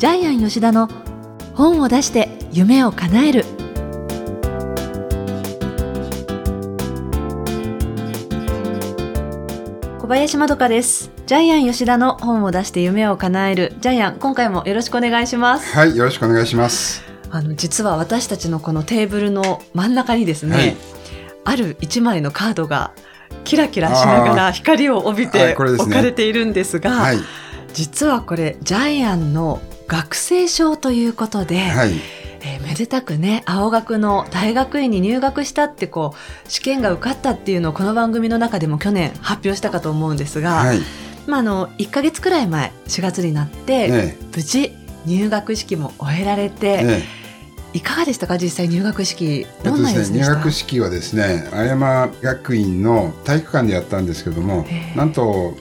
ジャイアン吉田の本を出して夢を叶える。小林まどかです。ジャイアン吉田の本を出して夢を叶える。ジャイアン今回もよろしくお願いします。はい、よろしくお願いします。あの実は私たちのこのテーブルの真ん中にですね、はい。ある一枚のカードがキラキラしながら光を帯びはていこれですね。置かれているんですが、はい、実はこれジャイアンの学生証ということで、はい、えーめでたくね青学の大学院に入学したってこう試験が受かったっていうのをこの番組の中でも去年発表したかと思うんですが、はい、まあ、あの1ヶ月くらい前4月になって、ね無事入学式も終えられえ、て、ねいかがでしたか？実際入学式え、どんな様子でした、入学式はですね、青山学院の体育館でやったんですけどもなんと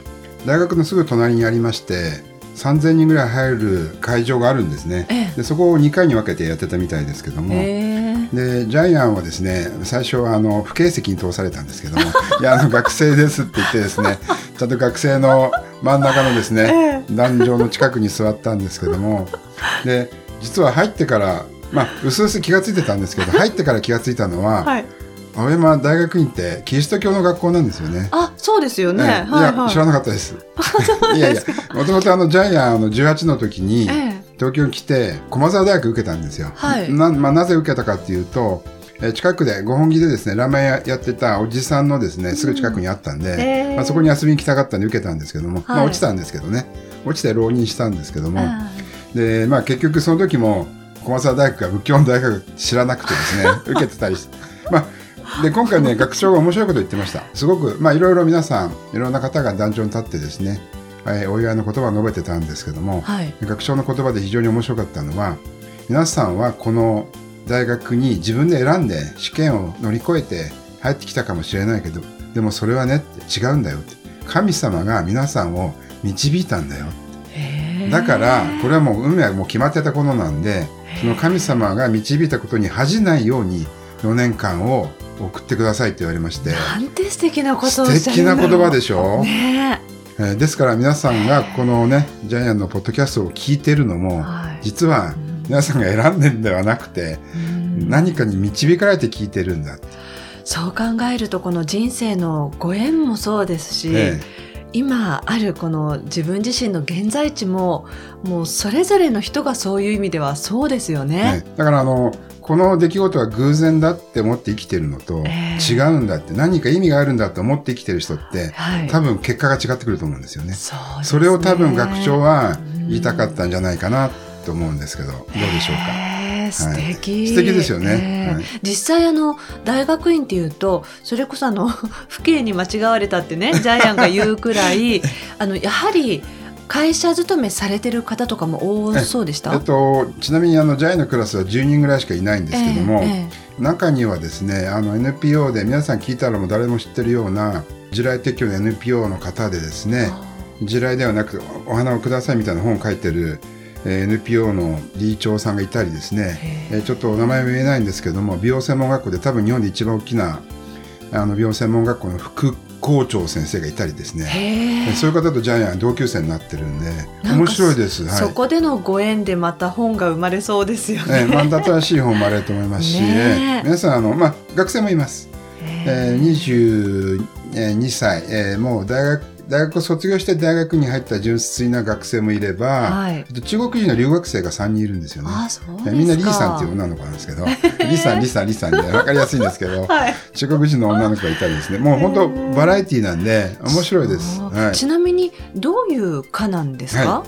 大学のすぐ隣にありまして、3000人ぐらい入る会場があるんですね。えでそこを2回に分けてやってたみたいですけども。ええ。でジャイアンはですね最初はあの不形席に通されたんですけども。いやあの学生ですって言ってですねちゃんと学生の真ん中のですね、壇上の近くに座ったんですけども。で実は入ってからまあうすうす気がついてたんですけど入ってから気がついたのは、はい青山大学院ってキリスト教の学校なんですよね。あそうですよね、ええ。はいい。や、はい知らなかったです。いやいや、もともとあのジャイアンあの18の時に、ええ。東京に来て駒澤大学受けたんですよ。はい。なまあ、なぜ受けたかっていうと、えー近くで五本木でですねラーメン屋やってたおじさんのですねすぐ近くにあったんで、へーまあ、そこに遊びに来たかったんで受けたんですけども、まあ、はい落ちたんですけどね。落ちて浪人したんですけども、あでまあ、結局その時も駒澤大学が仏教の大学知らなくてですね 受けてたりして。まあで今回ね学長が面白いこと言ってました。すごくまあいろいろ皆さんいろんな方が壇上に立ってですね、えーお祝いの言葉を述べてたんですけども、はい。学長の言葉で非常に面白かったのは皆さんはこの大学に自分で選んで試験を乗り越えて入ってきたかもしれないけどでもそれはね違うんだよって。神様が皆さんを導いたんだよだからこれはもう運命はもう決まってたことなんでその神様が導いたことに恥じないように4年間を送ってくださいって言われまして。なんて素敵なこと素敵な言葉でしょ、ねえ。ーですから皆さんがこのねジャイアンのポッドキャストを聞いてるのえもはい。実は皆さんが選んでんではなくてうん。何かに導かれて聞いてるんだ、そう考えるとこの人生のご縁もそうですし、え今あるこの自分自身の現在地ももうそれぞれの人がそういう意味ではそうですよえね。ねだからあのこの出来事は偶然だって思って生きてるのと、ええ。違うんだって何か意味があるんだと思って生きてる人ってはい、多分結果が違ってくると思うんですよね。そね。それを多分学長は言いたかったんじゃないかなと思うんですけど、どうでしょうか？素敵、素敵ですよね。ええ。はい。実際あの大学院っていうとそれこそあの 父兄に間違われたってねジャイアンが言うくらいあのやはり会社勤めされてる方とかも多そうでした？えっと、ちなみにあのジャイのクラスは10人ぐらいしかいないんですけども、ええええ。中にはですねあの NPO で皆さん聞いたらもう誰も知ってるような地雷撤去の NPO の方でですね地雷ではなくお花をくださいみたいな本を書いてる、えー NPO の理事長さんがいたりですね、ちょっとお名前は言えないんですけども美容専門学校で多分日本で一番大きなあの美容専門学校の副校長先生がいたりですね。そういう方とジャイアン同級生になってるんで面白いです。はい。そこでのご縁でまた本が生まれそうですよね。えー、また新しい本もあると思いますし、ね皆さんあの、まあ、学生もいます。えー、22歳、えーもう大学大学を卒業して大学に入った純粋な学生もいれば、はい中国人の留学生が3人いるんですよね。みんなリーさんっていう女の子なんですけど、リさん、リさん、リさんで分かりやすいんですけど、はい。中国人の女の子がいたりですね、もう本当バラエティーなんで面白いです。はい。ちなみにどういう科なんですか？は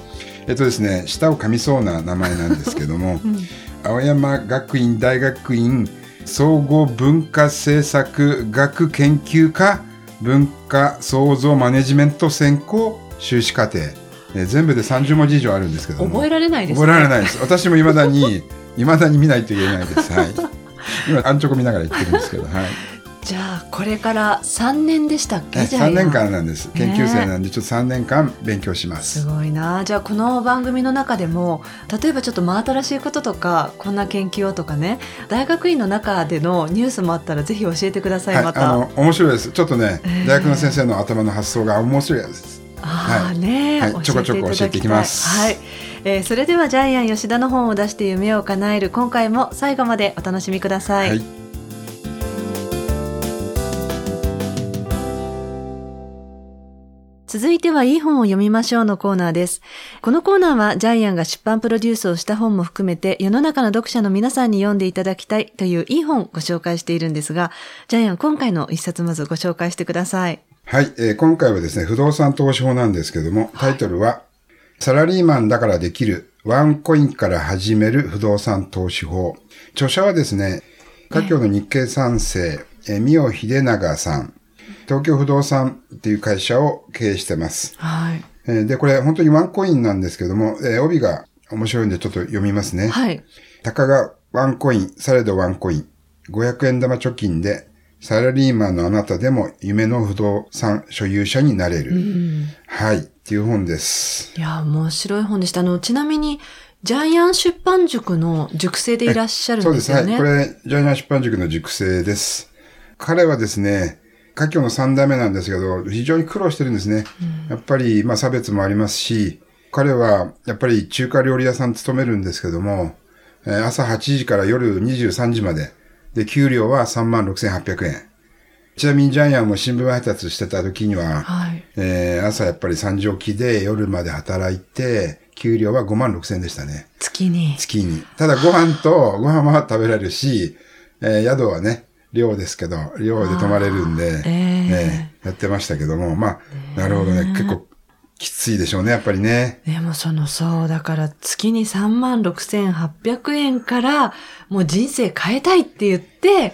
えっとですね、舌を噛みそうな名前なんですけども、うん青山学院大学院総合文化政策学研究科文化創造マネジメント専攻修士課程、えー全部で30文字以上あるんですけども。覚えられないです、覚えられないです。私も未だに未だに見ないと言えないです。はい。今アンチョコ見ながら言ってるんですけどはいじゃあこれから三年でしたっけ？えじゃあ3年間なんです。研究生なんでちょっと3年間勉強します。すごいな。じゃあこの番組の中でも例えばちょっと真新しいこととかこんな研究をとかね大学院の中でのニュースもあったらぜひ教えてください、はい、また。あの面白いです。ちょっとねえー。大学の先生の頭の発想が面白いですああね、はい、ちょこちょこ教えていきます。はい、えーそれではジャイアン吉田の本を出して夢を叶える今回も最後までお楽しみください。はい続いてはいい本を読みましょうのコーナーです。このコーナーはジャイアンが出版プロデュースをした本も含めて世の中の読者の皆さんに読んでいただきたいといういい本をご紹介しているんですが、ジャイアン今回の一冊まずご紹介してください。はい、えー今回はですね、不動産投資法なんですけども、タイトルは、サラリーマンだからできるワンコインから始める不動産投資法。著者はですね、華僑の日系三世、えー、三尾秀長さん、東京不動産っていう会社を経営してます。はい。えーで、これ本当にワンコインなんですけども、えー帯が面白いんでちょっと読みますね。はい。たかがワンコイン、されどワンコイン。500円玉貯金で、サラリーマンのあなたでも夢の不動産所有者になれる。はい。っていう本です。いや、面白い本でした。あの、ちなみに、ジャイアン出版塾の塾生でいらっしゃるそうんですす。はい。でよね。これ、ジャイアン出版塾の塾生です。彼はですね、華僑の三代目なんですけど、非常に苦労してるんですね。やっぱり、まあ差別もありますし、彼はやっぱり中華料理屋さん勤めるんですけども、えー朝8時から夜23時まで。で、給料は36,800円。ちなみにジャイアンも新聞配達してた時には、はい。えー朝やっぱり3時起きで夜まで働いて、給料は5万6千円でしたね。月に。月に。ただご飯と、ご飯は食べられるし、えー宿はね、寮ですけど、寮で泊まれるんで、えええーやってましたけども、まあ、なるほどね、結構きついでしょうね、やっぱりね。でもその、そう、だから月に36,800円から、もう人生変えたいって言って、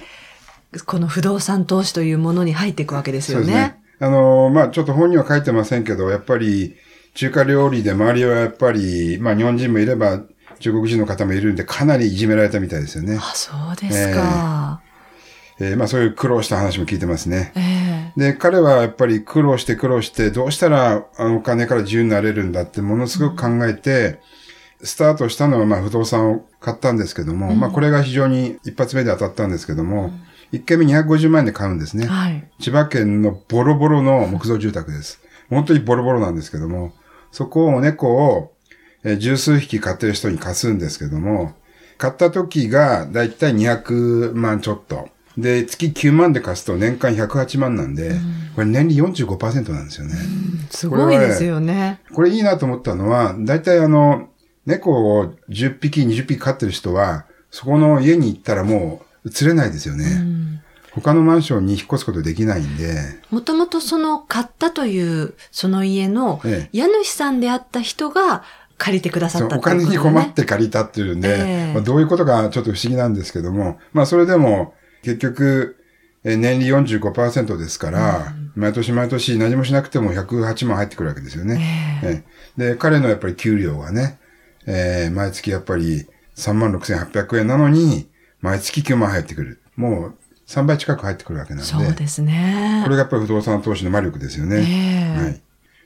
この不動産投資というものに入っていくわけですよね。。あのーまあ、ちょっと本には書いてませんけど、やっぱり中華料理で周りはやっぱり、まあ日本人もいれば中国人の方もいるんで、かなりいじめられたみたいですよね。あ、そうですか。えーまあそういう苦労した話も聞いてますね。ええで、彼はやっぱり苦労して苦労して、どうしたらあのお金から自由になれるんだってものすごく考えて、スタートしたのはまあ不動産を買ったんですけども、まあこれが非常に一発目で当たったんですけども、一軒目250万円で買うんですね。はい。千葉県のボロボロの木造住宅です。本当にボロボロなんですけども、そこを猫をえー十数匹飼ってる人に貸すんですけども、買った時がだいたい200万ちょっと。で、月9万で貸すと年間108万なんで、これ年利45%なんですよね。すごいですよね。これいいなと思ったのは、だいたいあの、猫を10匹、20匹飼ってる人は、そこの家に行ったらもう移れないですよね。他のマンションに引っ越すことできないんで、もともとその買ったというその家のえ家主さんであった人が借りてくださったっていうこと金に困って借りたっていうんで、ええ。まあ、どういうことかちょっと不思議なんですけども、まあそれでも結局、えー年利45%ですから、毎年毎年何もしなくても108万入ってくるわけですよね。ええで、彼のやっぱり給料がね、えー毎月やっぱり3万6800円なのに、毎月9万入ってくる。もう3倍近く入ってくるわけなんで、そうですね。これがやっぱり不動産投資の魔力ですよね。ええはい。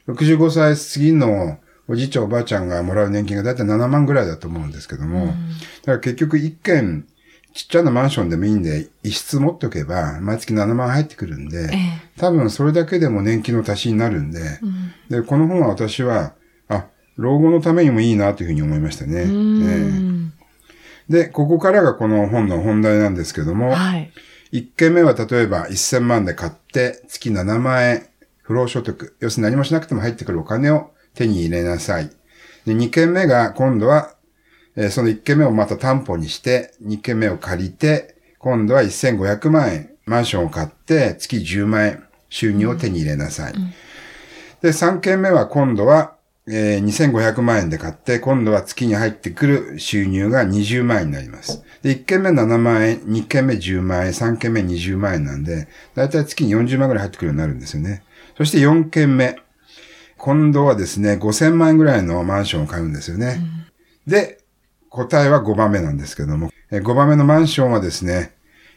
65歳過ぎのおじいちゃんおばあちゃんがもらう年金がだいたい7万ぐらいだと思うんですけども、だから結局一軒ちっちゃなマンションでもいいんで、一室持っておけば、毎月7万入ってくるんで、ええ多分それだけでも年金の足しになるんで、で、この本は私は、あ、老後のためにもいいなというふうに思いましたね。えで、ここからがこの本の本題なんですけども、はい。1件目は例えば1000万で買って月7万円不労所得。要するに何もしなくても入ってくるお金を手に入れなさい。で、2件目が今度は、えーその1件目をまた担保にして2件目を借りて今度は1500万円マンションを買って月10万円収入を手に入れなさい。で、3件目は今度は、えー2500万円で買って、今度は月に入ってくる収入が20万円になります。で、1件目7万円、2件目10万円、3件目20万円なんで、だいたい月に40万ぐらい入ってくるようになるんですよね。そして4件目。今度はですね、5000万円ぐらいのマンションを買うんですよね。で、答えは5番目なんですけども、え5番目のマンションはですね、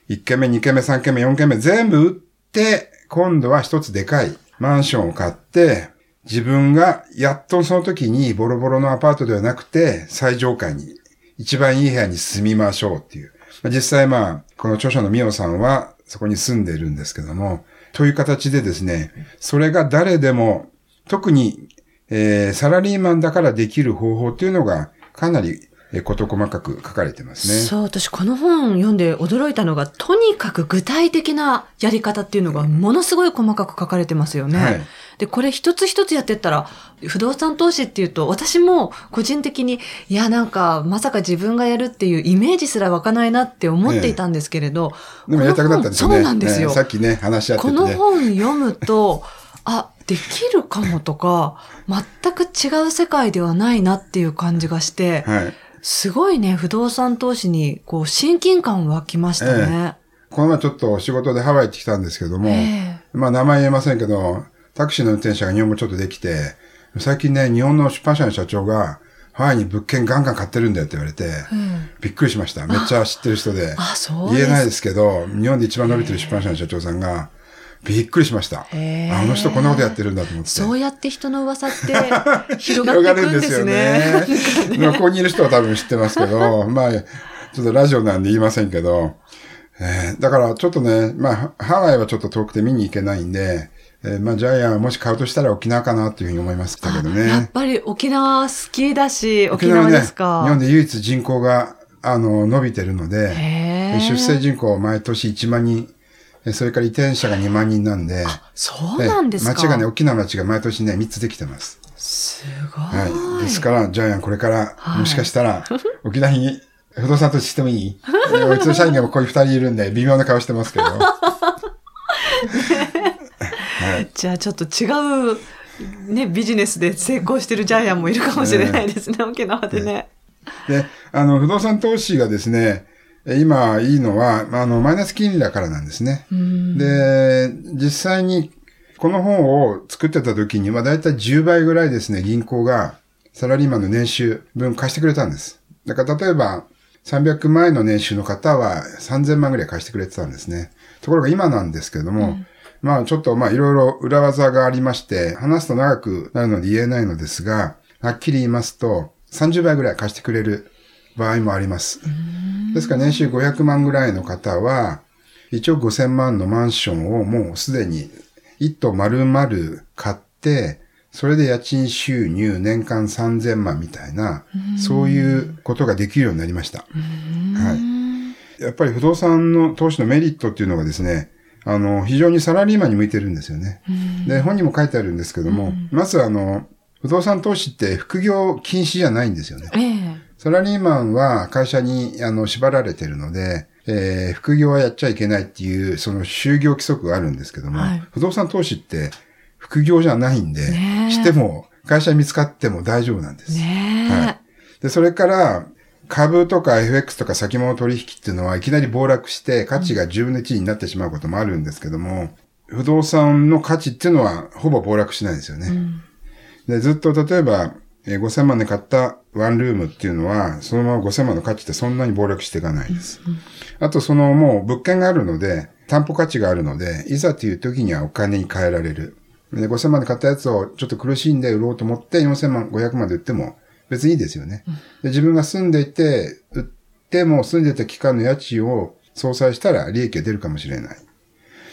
1軒目、2軒目、3軒目、4軒目全部売って、今度は一つでかいマンションを買って、自分がやっとその時にボロボロのアパートではなくて、最上階に、一番いい部屋に住みましょうっていう。まあ実際まあ、この著者のミオさんはそこに住んでいるんですけども、という形でですね、それが誰でも特に、えーサラリーマンだからできる方法っていうのがかなり事細かく書かれてますね。そう、私この本読んで驚いたのが、とにかく具体的なやり方っていうのがものすごい細かく書かれてますよね。はいで、これ一つ一つやってったら、不動産投資っていうと、私も個人的に、いや、なんか、まさか自分がやるっていうイメージすら湧かないなって思っていたんですけれど、でもやりたくなったんですよね。そうなんですよ。ねさっきね、話し合ってこのてね。本読むと、あ、できるかもとか、全く違う世界ではないなっていう感じがして、はい。すごいね、不動産投資に、こう、親近感湧きましたね。この前ちょっと仕事でハワイ行ってきたんですけども、えまあ名前言えませんけど、タクシーの運転手が日本語ちょっとできて、最近ね、日本の出版社の社長が、ハワイに物件ガンガン買ってるんだよって言われて、うんびっくりしました。めっちゃ知ってる人で。あ、そう言えないですけど、日本で一番伸びてる出版社の社長さんが、びっくりしました。あの人こんなことやってるんだと思って。そうやって人の噂って 広がっていくんですね。まあここにいる人は多分知ってますけど、まあ、ちょっとラジオなんで言いませんけど、えーだからちょっとね、まあ、ハワイはちょっと遠くて見に行けないんで、えーまあ、ジャイアンはもし買うとしたら沖縄かなっていうふうに思いましたけどやっね。ぱり沖縄好きだし、沖縄ですか？本で唯一人口が、あの、伸びてるので、出生人口毎年1万人、えそれから移転者が2万人なんで、そうなんですか？え町がね、大きな町が毎年ね、3つできてます。すごい。はい。ですから、ジャイアンこれから、もしかしたら、沖縄に 不動産投資してもいい？えーうちの社員がここに2人いるんで、微妙な顔してますけど。はい。じゃあちょっと違う、ね、ビジネスで成功してるジャイアンもいるかもしれないですね、沖縄でね。で、あの、不動産投資がですね、え今いいのは、まああの、マイナス金利だからなんですね。うんで、実際に、この本を作ってた時には、だいたい10倍ぐらいですね、銀行がサラリーマンの年収分貸してくれたんです。だから例えば、300万円の年収の方は3000万ぐらい貸してくれてたんですね。ところが今なんですけれども、まあちょっとまあいろいろ裏技がありまして、話すと長くなるので言えないのですが、はっきり言いますと、30倍ぐらい貸してくれる場合もあります。ですから年収500万ぐらいの方は、1億5000万のマンションをもうすでに一棟丸々買って、それで家賃収入年間3000万みたいな、そういうことができるようになりました。はい。やっぱり不動産の投資のメリットっていうのがですね、あの、非常にサラリーマンに向いてるんですよね。で、本にも書いてあるんですけども、まずあの、不動産投資って副業禁止じゃないんですよね。ええサラリーマンは会社にあの縛られてるので、えー副業はやっちゃいけないっていう、その就業規則があるんですけども、はい不動産投資って副業じゃないんで、しても会社に見つかっても大丈夫なんです。はい。で、それから、株とか FX とか先物取引っていうのはいきなり暴落して価値が10分の1になってしまうこともあるんですけども、不動産の価値っていうのはほぼ暴落しないですよね。で、ずっと例えば、えー5000万で買ったワンルームっていうのは、そのまま5000万の価値ってそんなに暴落していかないです。あと、そのもう物件があるので、担保価値があるので、いざという時にはお金に換えられる。で、5000万で買ったやつをちょっと苦しんで売ろうと思って4000万、500万で売っても別にいいですよね。で、自分が住んでいて、売っても住んでいた期間の家賃を相殺したら利益が出るかもしれない。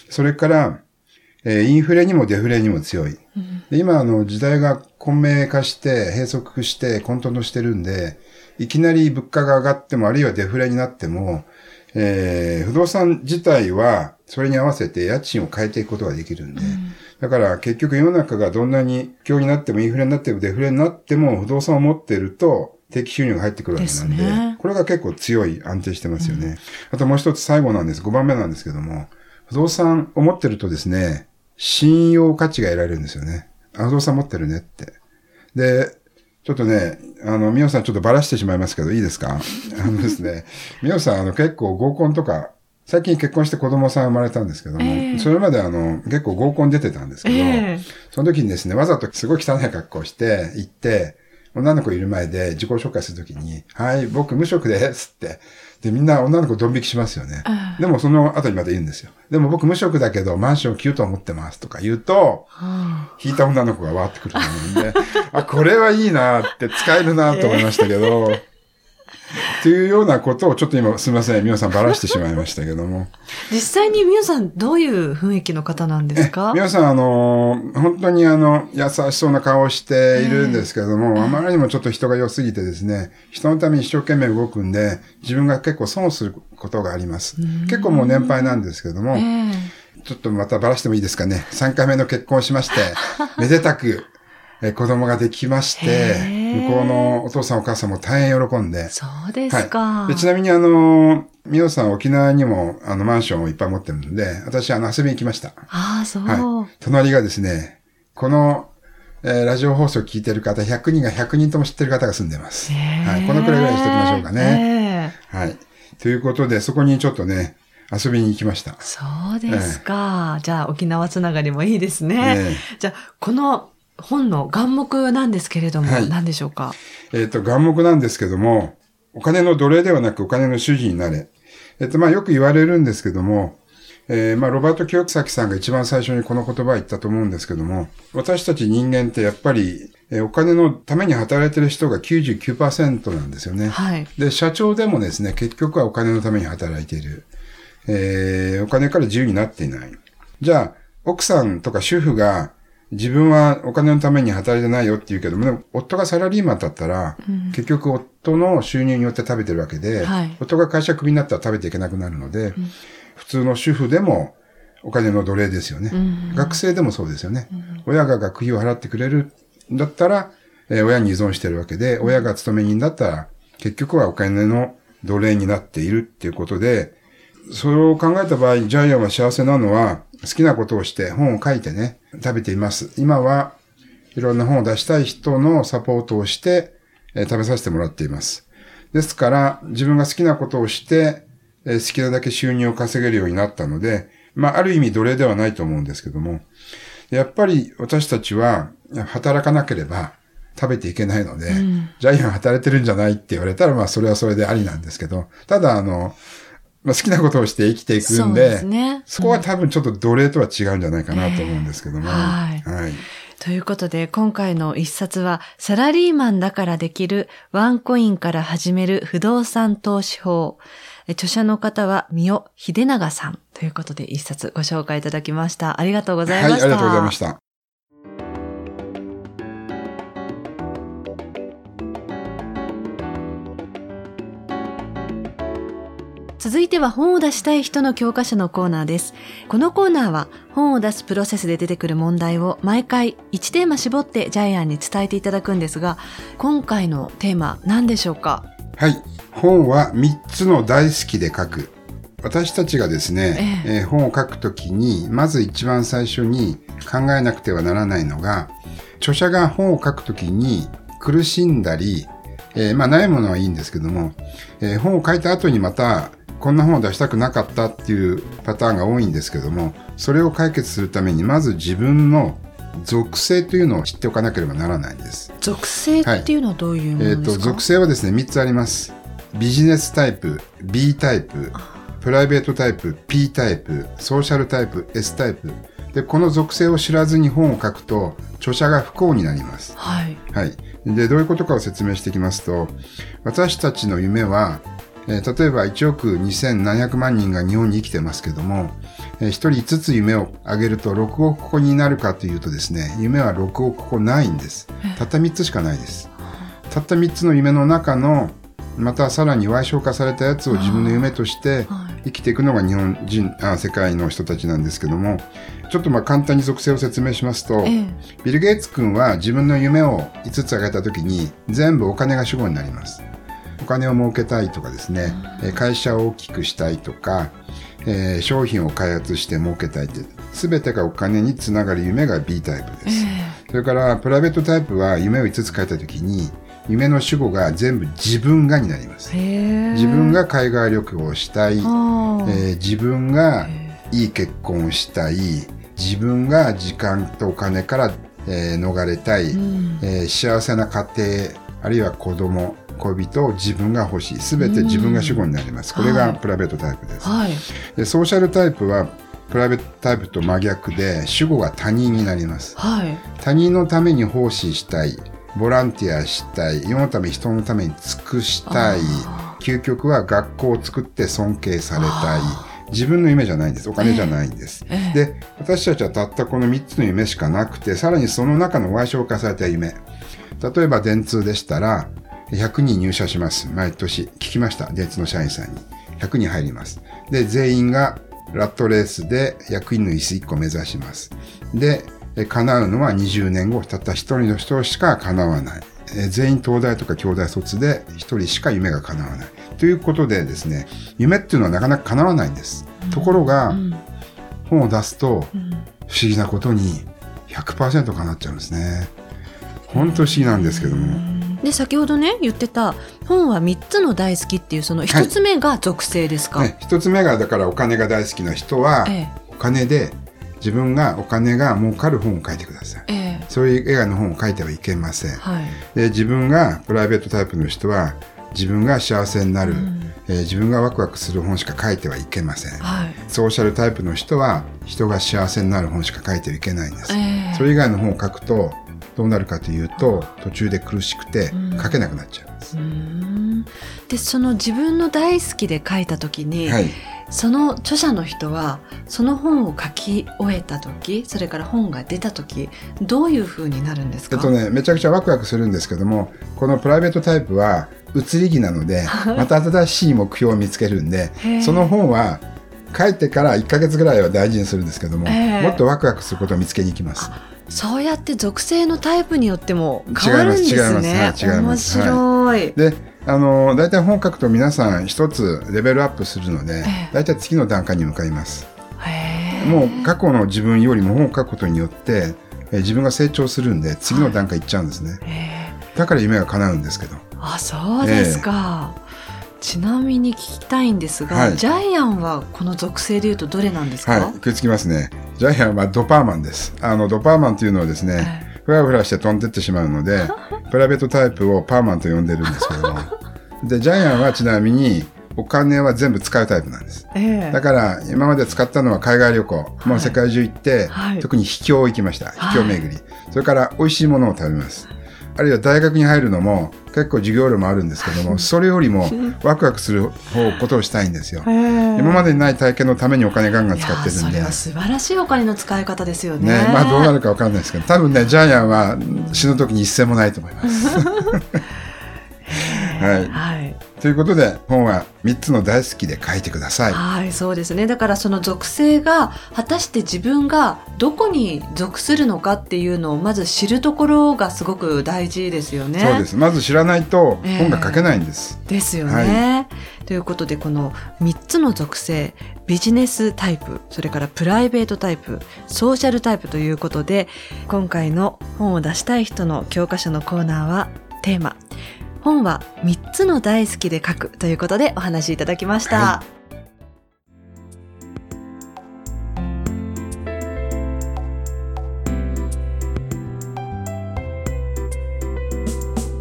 それから、えーインフレにもデフレにも強い。で今、あの、時代が混迷化して、閉塞して、混沌としてるんで、いきなり物価が上がっても、あるいはデフレになっても、えー不動産自体は、それに合わせて家賃を変えていくことができるんで、だから結局世の中がどんなに不況になっても、インフレになっても、デフレになっても、不動産を持っていると、定期収入が入ってくるわけなんで、ですねこれが結構強い、安定してますよね。あともう一つ最後なんです。5番目なんですけども、不動産を持ってるとですね、信用価値が得られるんですよね。あ、不動産持ってるねって。で、ちょっとね、あの、みおさんちょっとばらしてしまいますけど、いいですか？あのですね、みおさん、あの、結構合コンとか、最近結婚して子供さん生まれたんですけども、ええそれまであの、結構合コン出てたんですけど、ええその時にですね、わざとすごい汚い格好をして、行って、女の子いる前で自己紹介するときに、はい、僕無職ですって。で、みんな女の子ドン引きしますよね。でもその後にまた言うんですよ。でも僕無職だけどマンション9棟持ってますとか言うと、は引いた女の子がわーってくると思うんで、あ、これはいいなって使えるなと思いましたけど、というようなことをちょっと今すみません、皆さんばらしてしまいましたけども。実際に皆さんどういう雰囲気の方なんですか？皆さん、あの、本当にあの、優しそうな顔をしているんですけども、あまりにもちょっと人が良すぎてですね、人のために一生懸命動くんで、自分が結構損することがあります。結構もう年配なんですけども、ええちょっとまたばらしてもいいですかね？3回目の結婚をしまして、めでたく、え子供ができまして向こうのお父さんお母さんも大変喜んで、そうですか。でちなみにあの、みおさん沖縄にもあのマンションをいっぱい持ってるので、私あの遊びに行きました。ああ、そう。はい。隣がですね、この、えーラジオ放送を聞いてる方、100人が100人とも知ってる方が住んでます。はい。このくらいぐらいにしておきましょうかね。ええはい。ということで、そこにちょっとね、遊びに行きました。そうですか。じゃあ、沖縄つながりもいいですね。えじゃあ、この本の眼目なんですけれども、はい何でしょうか？えっ、と、眼目なんですけども、お金の奴隷ではなくお金の主人になれ。えっ、と、まあよく言われるんですけども、えーまあロバート清崎さんが一番最初にこの言葉を言ったと思うんですけども、私たち人間ってやっぱり、えーお金のために働いてる人が99%なんですよね。はい。で、社長でもですね、結局はお金のために働いている。えーお金から自由になっていない。じゃあ、奥さんとか主婦が、自分はお金のために働いてないよって言うけども、でも夫がサラリーマンだったら、結局夫の収入によって食べてるわけで、はい。夫が会社クビになったら食べていけなくなるので、普通の主婦でもお金の奴隷ですよね。学生でもそうですよね。親が学費を払ってくれるんだったら、えー親に依存してるわけで、親が勤め人だったら、結局はお金の奴隷になっているっていうことで、それを考えた場合、ジャイアンは幸せなのは、好きなことをして本を書いてね、食べています。今はいろんな本を出したい人のサポートをして、えー食べさせてもらっています。ですから、自分が好きなことをして、えー好きなだけ収入を稼げるようになったので、まあ、ある意味奴隷ではないと思うんですけども、やっぱり私たちは働かなければ食べていけないので、ジャイアン働いてるんじゃないって言われたら、まあそれはそれでありなんですけど、ただあの、まあ、好きなことをして生きていくんで、そねそこは多分ちょっと奴隷とは違うんじゃないかなと思うんですけども。はいはい。ということで、今回の一冊は、サラリーマンだからできるワンコインから始める不動産投資法。え著者の方は、三尾秀長さんということで、一冊ご紹介いただきました。ありがとうございまはい、した。ありがとうございました。続いては本を出したい人の教科書のコーナーです。このコーナーは本を出すプロセスで出てくる問題を毎回1テーマ絞ってジャイアンに伝えていただくんですが、今回のテーマ何でしょうか？はい。本は3つの大好きで書く。私たちがですね、えー本を書くときに、まず一番最初に考えなくてはならないのが、著者が本を書くときに苦しんだり、えーまあ悩むのはいいんですけども、えー本を書いた後にまた、こんな本を出したくなかったっていうパターンが多いんですけども、それを解決するために、まず自分の属性というのを知っておかなければならないんです。属性っていうのはどういうもえっ、と、のですか、属性はですね、3つあります。ビジネスタイプ、B タイプ、プライベートタイプ、P タイプ、ソーシャルタイプ、S タイプ。で、この属性を知らずに本を書くと、著者が不幸になります。はい。はい。で、どういうことかを説明していきますと、私たちの夢は、えー例えば1億2700万人が日本に生きてますけども、えー、1人5つ夢をあげると6億個になるかというとですね、夢は6億個ないんです。たった3つしかないです。たった3つの夢の中の、またさらに歪償化されたやつを自分の夢としてはい生きていくのが日本人、あ世界の人たちなんですけども、ちょっとまあ簡単に属性を説明しますと、ええビル・ゲイツ君は自分の夢を5つ挙げた時に全部お金が主語になります。お金を儲けたいとかですね、えー会社を大きくしたいとか、えー商品を開発して儲けたいって、全てがお金につながる夢が B タイプです。それからプライベートタイプは夢を5つ書いた時に、夢の主語が全部自分がになります。へえ。自分が海外旅行をしたい、えー自分がいい結婚をしたい。自分が時間とお金から、えー逃れたい、うん。えー幸せな家庭あるいは子供恋人を自分が欲しい全て自分が主語になります、これはいがプライベートタイプです、はい。でソーシャルタイプはプライベートタイプと真逆で主語が他人になりますはい。他人のために奉仕したいボランティアしたい世のため人のために尽くしたいあ究極は学校を作って尊敬されたい。自分の夢じゃないんです。お金じゃないんです。ええで、私たちはたったこの3つの夢しかなくて、さらにその中の賠償化された夢。例えば電通でしたら、100人入社します。毎年。聞きました。電通の社員さんに。100人入ります。で、全員がラットレースで役員の椅子1個目指します。で、え叶うのは20年後、たった1人の人しか叶わない。え全員東大とか京大卒で1人しか夢が叶わない。ということでですね、夢っていうのはなかなか叶わないんです。ところが、うん本を出すと、うん不思議なことに100%叶っちゃうんですね。本当不思議なんですけども。で先ほどね言ってた本は3つの大好きっていうその1つ目が属性ですか、ね、一つ目がだからお金が大好きな人は、えお金で自分がお金が儲かる本を書いてください。ええ。えそういう映画の本を書いてはいけません。はい、で自分がプライベートタイプの人は自分が幸せになる、うん。えー自分がワクワクする本しか書いてはいけません。はい。ソーシャルタイプの人は人が幸せになる本しか書いてはいけないんです。ええ。それ以外の本を書くとどうなるかというと途中で苦しくてうん。書けなくなっちゃうんです。うーん。でその自分の大好きで書いた時に、はい、その著者の人はその本を書き終えた時それから本が出た時どういう風になるんですか、えっとね、めちゃくちゃワクワクするんですけどもこのプライベートタイプは移り気なので また新しい目標を見つけるんでその本は書いてから1ヶ月ぐらいは大事にするんですけども、ええ。もっとワクワクすることを見つけに行きます。そうやって属性のタイプによっても変わるんですね。違います違いますはい。であの大体本を書くと皆さん一つレベルアップするのでええ大体次の段階に向かいます。もう過去の自分よりも本を書くことによってえー自分が成長するんで次の段階行っちゃうんですね。へえだから夢が叶うんですけど。あそうですか。ちなみに聞きたいんですが、はいジャイアンはこの属性でいうとどれなんですか、はい、食いつきますね。ジャイアンはドパーマンです。あの、ドパーマンというのはですね、ふらふらして飛んでってしまうので、プライベートタイプをパーマンと呼んでるんですけども。で、ジャイアンはちなみに、お金は全部使うタイプなんです。ええだから、今まで使ったのは海外旅行。もう世界中行って、はい特に秘境行きました。はい秘境巡り。それから、美味しいものを食べます。あるいは大学に入るのも結構授業料もあるんですけども、それよりもワクワクする方ことをしたいんですよ。今までにない体験のためにお金ガンガン使ってるんで。いやそれは素晴らしいお金の使い方ですよね。ね、まあどうなるかわかんないですけど、多分ね、ジャイアンは死ぬ時に一銭もないと思います。はい。はい。ということで、本は3つの大好きで書いてください。はい、そうですね。だからその属性が果たして自分がどこに属するのかっていうのをまず知るところがすごく大事ですよね。そうです。まず知らないとええ本が書けないんです。ですよね。ということでこの3つの属性ビジネスタイプそれからプライベートタイプソーシャルタイプということで今回の本を出したい人の教科書のコーナーはテーマ本は3つの大好きで書くということでお話しいただきました。は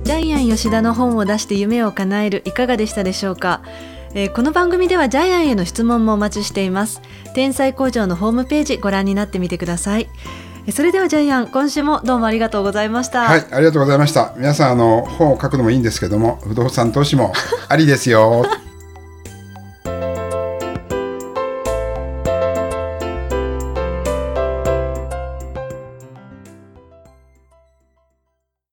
ジャイアン吉田の本を出して夢を叶えるいかがでしたでしょうか、えーこの番組ではジャイアンへの質問もお待ちしています。天才工場のホームページご覧になってみてください。えーそれではジャイアン今週もどうもありがとうございました、はい、ありがとうございました。皆さん、あの、本を書くのもいいんですけども、不動産投資もありですよ。